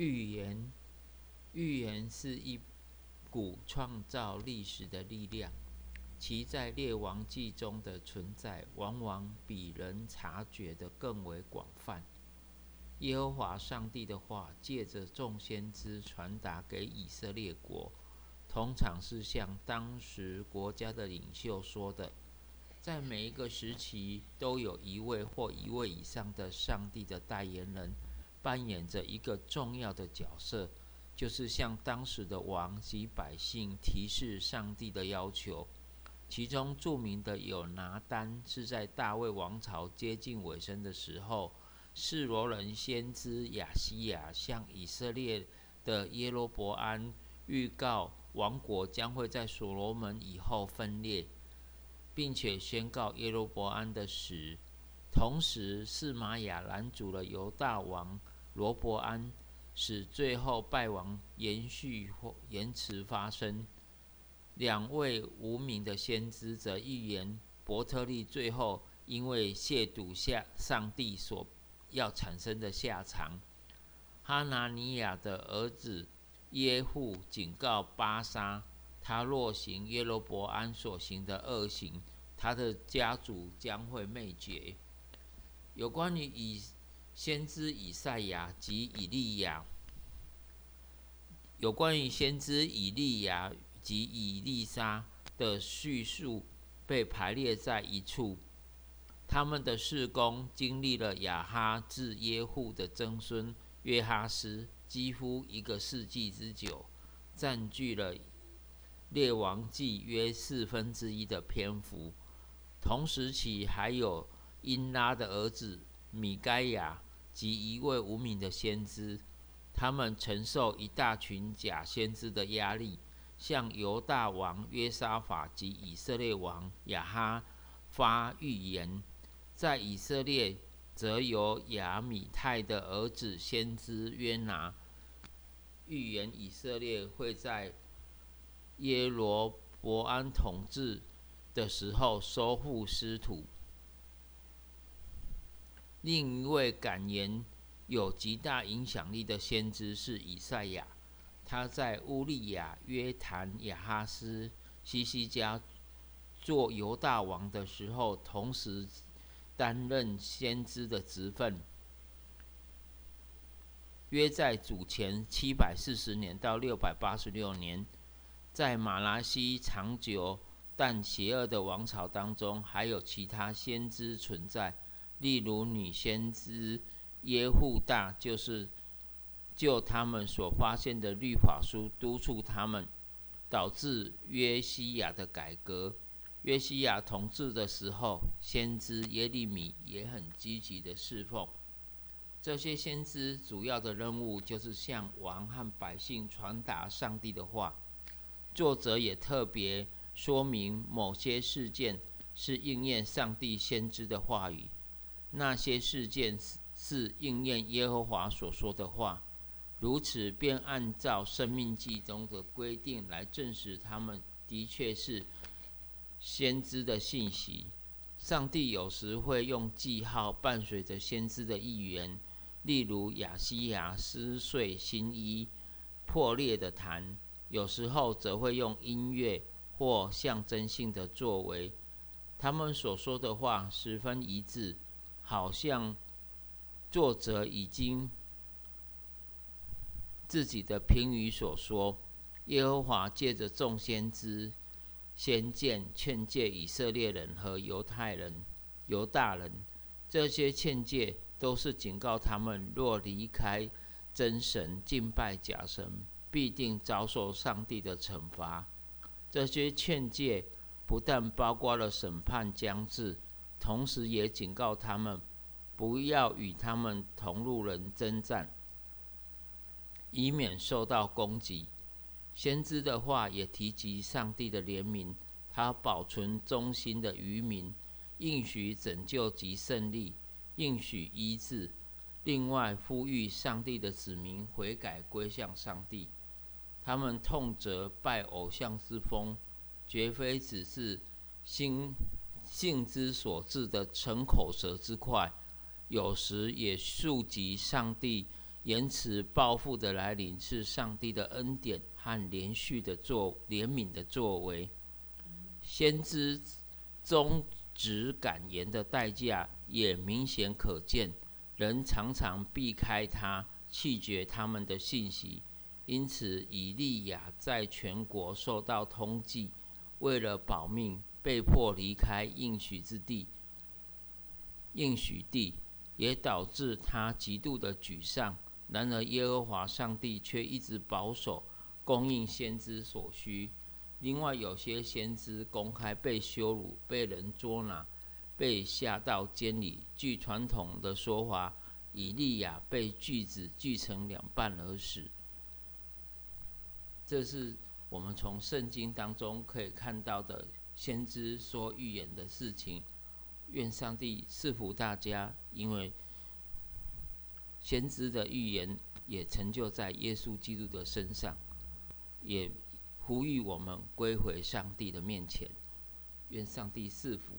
预言，预言是一股创造历史的力量，其在列王记中的存在，往往比人察觉的更为广泛。耶和华上帝的话，借着众先知传达给以色列国，通常是向当时国家的领袖说的。在每一个时期，都有一位或一位以上的上帝的代言人。扮演着一个重要的角色，就是向当时的王及百姓提示上帝的要求。其中著名的有拿丹，是在大卫王朝接近尾声的时候，示罗人先知亚西亚向以色列的耶罗伯安预告王国将会在所罗门以后分裂，并且宣告耶罗伯安的死。同时，是玛雅拦阻了犹大王。罗伯安使最后败亡延续或延迟发生。两位无名的先知则预言伯特利最后因为亵渎下上帝所要产生的下场。哈拿尼亚的儿子耶户警告巴沙，他若行耶罗伯安所行的恶行，他的家族将会灭绝。有关于以。先知以赛亚及以利亚，有关于先知以利亚及以利沙的叙述被排列在一处。他们的事工经历了亚哈至耶户的曾孙约哈斯几乎一个世纪之久，占据了列王记约四分之一的篇幅。同时期还有因拉的儿子米该亚。及一位无名的先知，他们承受一大群假先知的压力，向犹大王约沙法及以色列王亚哈发预言。在以色列，则由亚米泰的儿子先知约拿预言以色列会在耶罗伯安统治的时候收复失土。另一位感言有极大影响力的先知是以赛亚，他在乌利亚、约坦、亚哈斯、西西家做犹大王的时候，同时担任先知的职分。约在主前七百四十年到六百八十六年，在马拉西长久但邪恶的王朝当中，还有其他先知存在。例如，女先知耶户大就是就他们所发现的律法书督促他们，导致约西亚的改革。约西亚统治的时候，先知耶利米也很积极的侍奉。这些先知主要的任务就是向王和百姓传达上帝的话。作者也特别说明某些事件是应验上帝先知的话语。那些事件是应验耶和华所说的话，如此便按照生命记中的规定来证实他们的确是先知的信息。上帝有时会用记号伴随着先知的预言，例如亚西亚撕碎新衣、破裂的坛；有时候则会用音乐或象征性的作为。他们所说的话十分一致。好像作者已经自己的评语所说，耶和华借着众先知、先见劝诫以色列人和犹太人、犹大人，这些劝诫都是警告他们，若离开真神、敬拜假神，必定遭受上帝的惩罚。这些劝诫不但包括了审判将至。同时也警告他们，不要与他们同路人征战，以免受到攻击。先知的话也提及上帝的怜悯，他保存忠心的渔民，应许拯救及胜利，应许医治。另外，呼吁上帝的子民悔改归向上帝。他们痛责拜偶像之风，绝非只是心。性之所至的逞口舌之快，有时也触及上帝延迟报复的来临是上帝的恩典和连续的作怜悯的作为。先知终止感言的代价也明显可见，人常常避开他，弃绝他们的信息，因此以利亚在全国受到通缉，为了保命，被迫离开应许之地。应许地也导致他极度的沮丧。然而，耶和华上帝却一直保守供应先知所需。另外，有些先知公开被羞辱、被人捉拿、被下到监里。据传统的说法，以利亚被锯子锯成两半而死。这是我们从圣经当中可以看到的先知说预言的事情。愿上帝赐福大家，因为。先知的预言也成就在耶稣基督的身上，也呼吁我们归回上帝的面前。愿上帝赐福。